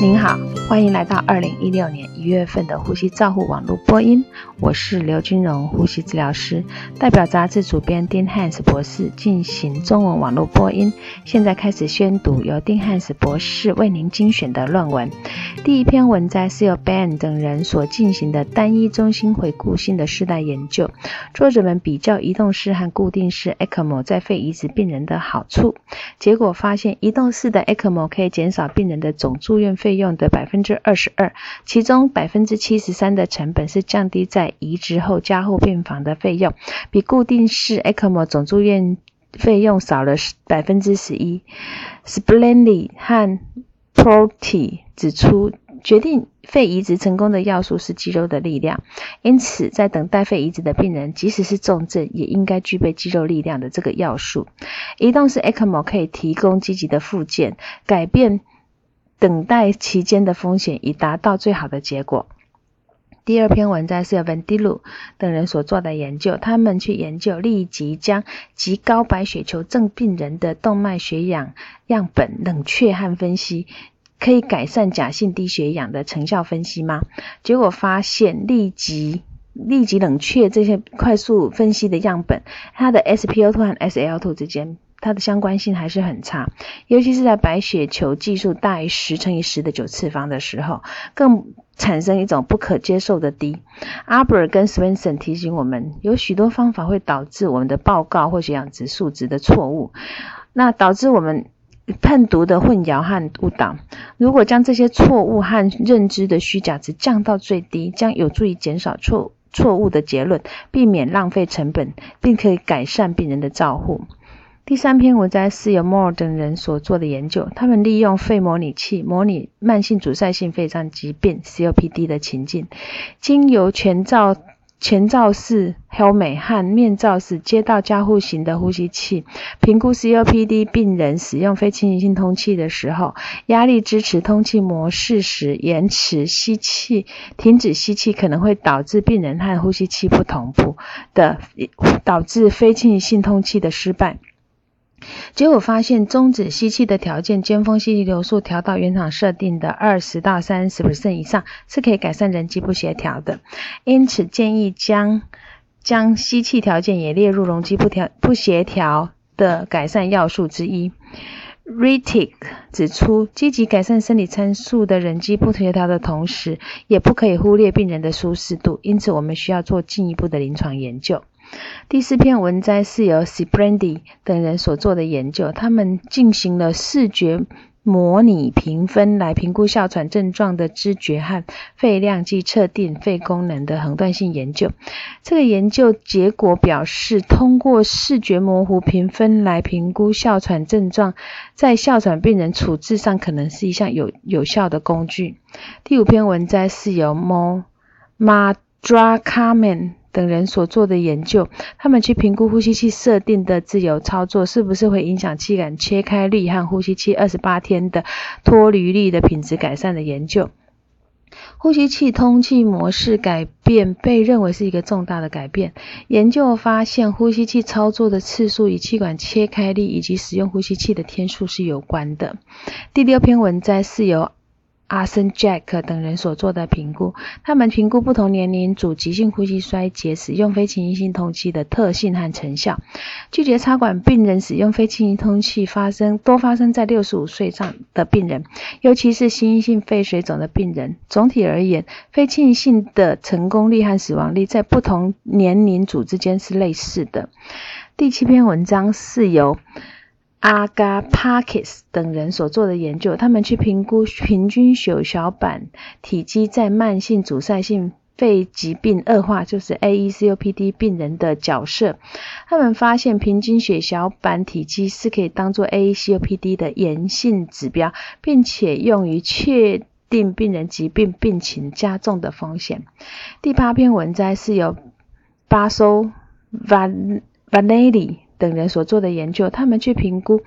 您好，欢迎来到二零一六年一月份的呼吸照护网络播音。我是刘君荣，呼吸治疗师，代表杂志主编丁汉斯博士进行中文网络播音。现在开始宣读由丁汉斯博士为您精选的论文。第一篇文摘是由 Ben 等人所进行的单一中心回顾性的世代研究。作者们比较移动式和固定式 ECMO 在肺移植病人的好处，结果发现移动式的 ECMO 可以减少病人的总住院费用的百分之二十二，其中百分之七十三的成本是降低在移植后加护病房的费用，比固定式 ECMO 总住院费用少了百分之十一。Splendid 和 Proti 指出，决定肺移植成功的要素是肌肉的力量，因此在等待肺移植的病人，即使是重症，也应该具备肌肉力量的这个要素。移动式 ECMO 可以提供积极的附件，改变等待期间的风险，以达到最好的结果。第二篇文章是由 Van d i l u 等人所做的研究，他们去研究立即将极高白血球症病人的动脉血氧样本冷却和分析，可以改善假性低血氧的成效分析吗？结果发现立即立即冷却这些快速分析的样本，它的 SpO2 和 SL2 之间。它的相关性还是很差，尤其是在白血球计数大于十乘以十的九次方的时候，更产生一种不可接受的低。阿伯尔跟 Swenson 提醒我们，有许多方法会导致我们的报告或血氧值数值的错误，那导致我们判读的混淆和误导。如果将这些错误和认知的虚假值降到最低，将有助于减少错错误的结论，避免浪费成本，并可以改善病人的照护。第三篇文章是由 Moore 等人所做的研究，他们利用肺模拟器模拟慢性阻塞性肺脏疾病 （COPD） 的情境，经由全罩前罩式 Helme 和面罩式接到加护型的呼吸器，评估 COPD 病人使用非侵入性通气的时候，压力支持通气模式时延迟吸气、停止吸气可能会导致病人和呼吸器不同步的，导致非侵入性通气的失败。结果发现，终止吸气的条件，尖峰吸气流速调到原厂设定的二十到三十 percent 以上，是可以改善人机不协调的。因此，建议将将吸气条件也列入容积不调不协调的改善要素之一。Ritik 指出，积极改善生理参数的人机不协调的同时，也不可以忽略病人的舒适度。因此，我们需要做进一步的临床研究。第四篇文摘是由 s b r a n d y 等人所做的研究，他们进行了视觉模拟评分来评估哮喘症状的知觉和肺量及测定肺功能的横断性研究。这个研究结果表示，通过视觉模糊评分来评估哮喘症状，在哮喘病人处置上可能是一项有有效的工具。第五篇文摘是由 Mo Madrakaman。等人所做的研究，他们去评估呼吸器设定的自由操作是不是会影响气管切开率和呼吸器二十八天的脱离率的品质改善的研究。呼吸器通气模式改变被认为是一个重大的改变。研究发现，呼吸器操作的次数与气管切开率以及使用呼吸器的天数是有关的。第六篇文摘是由。阿森 Jack 等人所做的评估，他们评估不同年龄组急性呼吸衰竭使用非侵入性通气的特性和成效。拒绝插管病人使用非侵入通气发生多发生在六十五岁上的病人，尤其是心性肺水肿的病人。总体而言，非侵入性的成功率和死亡率在不同年龄组之间是类似的。第七篇文章是由。阿加帕克斯等人所做的研究，他们去评估平均血小板体积在慢性阻塞性肺疾病恶化，就是 AECOPD 病人的角色。他们发现平均血小板体积是可以当做 AECOPD 的炎性指标，并且用于确定病人疾病病情加重的风险。第八篇文摘是由巴苏万万内里。等人所做的研究，他们去评估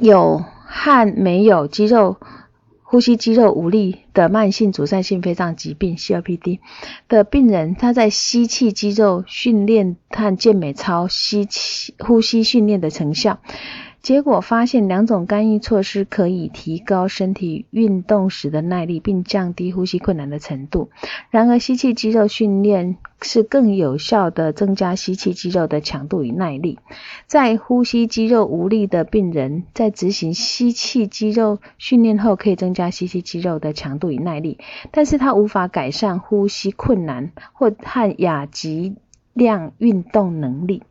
有和没有肌肉呼吸肌肉无力的慢性阻塞性肺脏疾病 （COPD） 的病人，他在吸气肌肉训练和健美操吸气呼吸训练的成效。结果发现两种干预措施可以提高身体运动时的耐力，并降低呼吸困难的程度。然而，吸气肌肉训练是更有效的增加吸气肌肉的强度与耐力。在呼吸肌肉无力的病人，在执行吸气肌肉训练后，可以增加吸气肌肉的强度与耐力，但是它无法改善呼吸困难或和亚极量运动能力。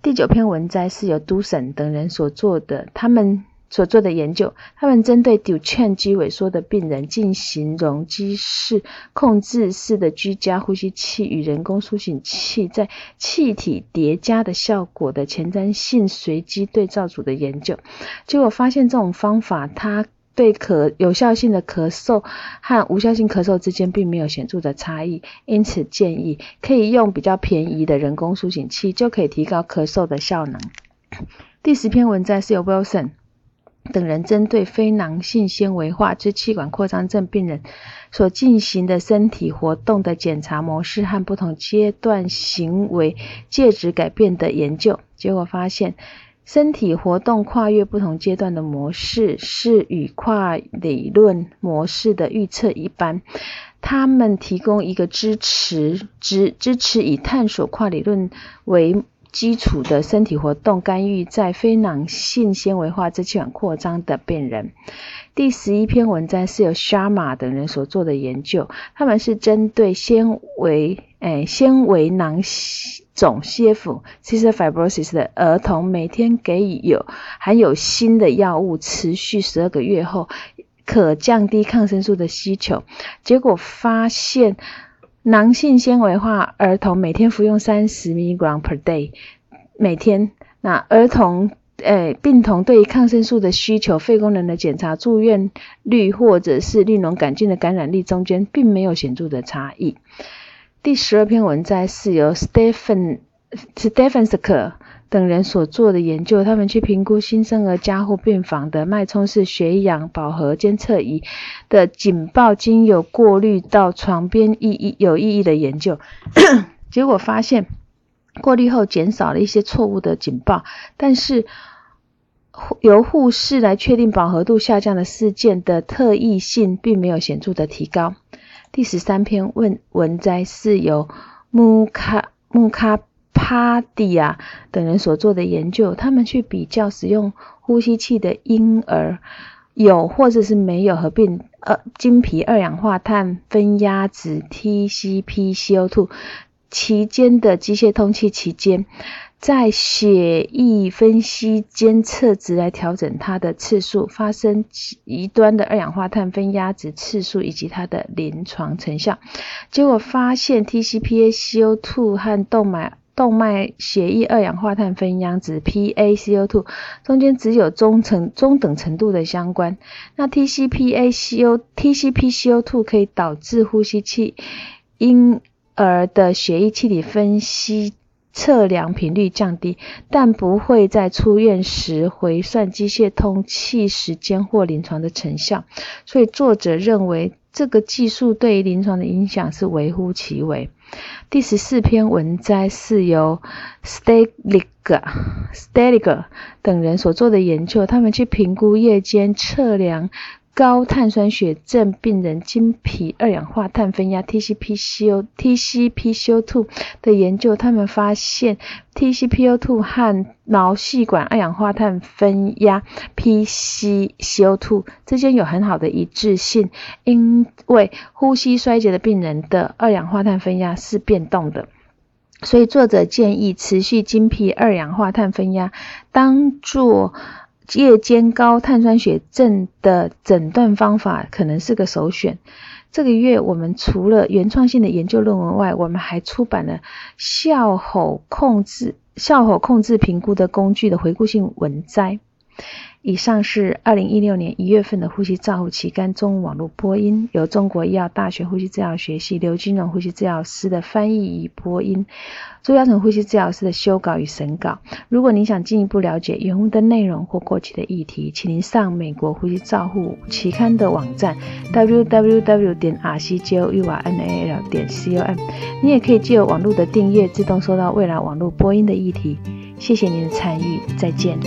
第九篇文摘是由都省等人所做的，他们所做的研究，他们针对 Duchenne 肌萎缩的病人进行容积式控制式的居家呼吸器与人工苏醒器在气体叠加的效果的前瞻性随机对照组的研究，结果发现这种方法它。对可有效性的咳嗽和无效性咳嗽之间并没有显著的差异，因此建议可以用比较便宜的人工苏醒器，就可以提高咳嗽的效能。第十篇文章是由 Wilson 等人针对非囊性纤维化支气管扩张症病人所进行的身体活动的检查模式和不同阶段行为介质改变的研究，结果发现。身体活动跨越不同阶段的模式是与跨理论模式的预测一般，他们提供一个支持支支持以探索跨理论为基础的身体活动干预在非囊性纤维化支气管扩张的病人。第十一篇文章是由 Sharma 等人所做的研究，他们是针对纤维诶纤维囊肿 CF cystic fibrosis 的儿童，每天给予有含有锌的药物，持续十二个月后，可降低抗生素的需求。结果发现，囊性纤维化儿童每天服用三十 mg per day，每天那儿童。诶，病童对于抗生素的需求、肺功能的检查、住院率或者是利脓杆菌的感染力中间，并没有显著的差异。第十二篇文摘是由 Stephen Stephensk 等人所做的研究，他们去评估新生儿加护病房的脉冲式血氧饱和监测仪的警报，经由过滤到床边意义有意义的研究，结果发现。过滤后减少了一些错误的警报，但是由护士来确定饱和度下降的事件的特异性并没有显著的提高。第十三篇问文摘是由穆卡穆卡帕蒂亚等人所做的研究，他们去比较使用呼吸器的婴儿有或者是没有合并呃经皮二氧化碳分压值 TCPCO2。期间的机械通气期间，在血液分析监测值来调整它的次数、发生极端的二氧化碳分压值次数以及它的临床成效。结果发现，TCPaCO2 和动脉动脉血液二氧化碳分压值 PaCO2 中间只有中程中等程度的相关。那 TCPaCO TCPCO2 可以导致呼吸器婴儿的血液气体分析测量频率降低，但不会在出院时回算机械通气时间或临床的成效。所以作者认为这个技术对于临床的影响是微乎其微。第十四篇文摘是由 Steliger Steliger 等人所做的研究，他们去评估夜间测量。高碳酸血症病人经皮二氧化碳分压 （TCPCO TCPCO2） 的研究，他们发现 TCPCO2 和脑细管二氧化碳分压 （PCCO2） 之间有很好的一致性，因为呼吸衰竭的病人的二氧化碳分压是变动的，所以作者建议持续经皮二氧化碳分压当做。夜间高碳酸血症的诊断方法可能是个首选。这个月我们除了原创性的研究论文外，我们还出版了笑吼控制、笑吼控制评估的工具的回顾性文摘。以上是二零一六年一月份的呼吸照护期刊中文网络播音，由中国医药大学呼吸治疗学系刘金荣呼吸治疗师的翻译与播音，朱耀成呼吸治疗师的修稿与审稿。如果您想进一步了解原文的内容或过去的议题，请您上美国呼吸照护期刊的网站 www 点 r c j o u r n a l 点 c o m。你也可以借由网络的订阅，自动收到未来网络播音的议题。谢谢您的参与，再见。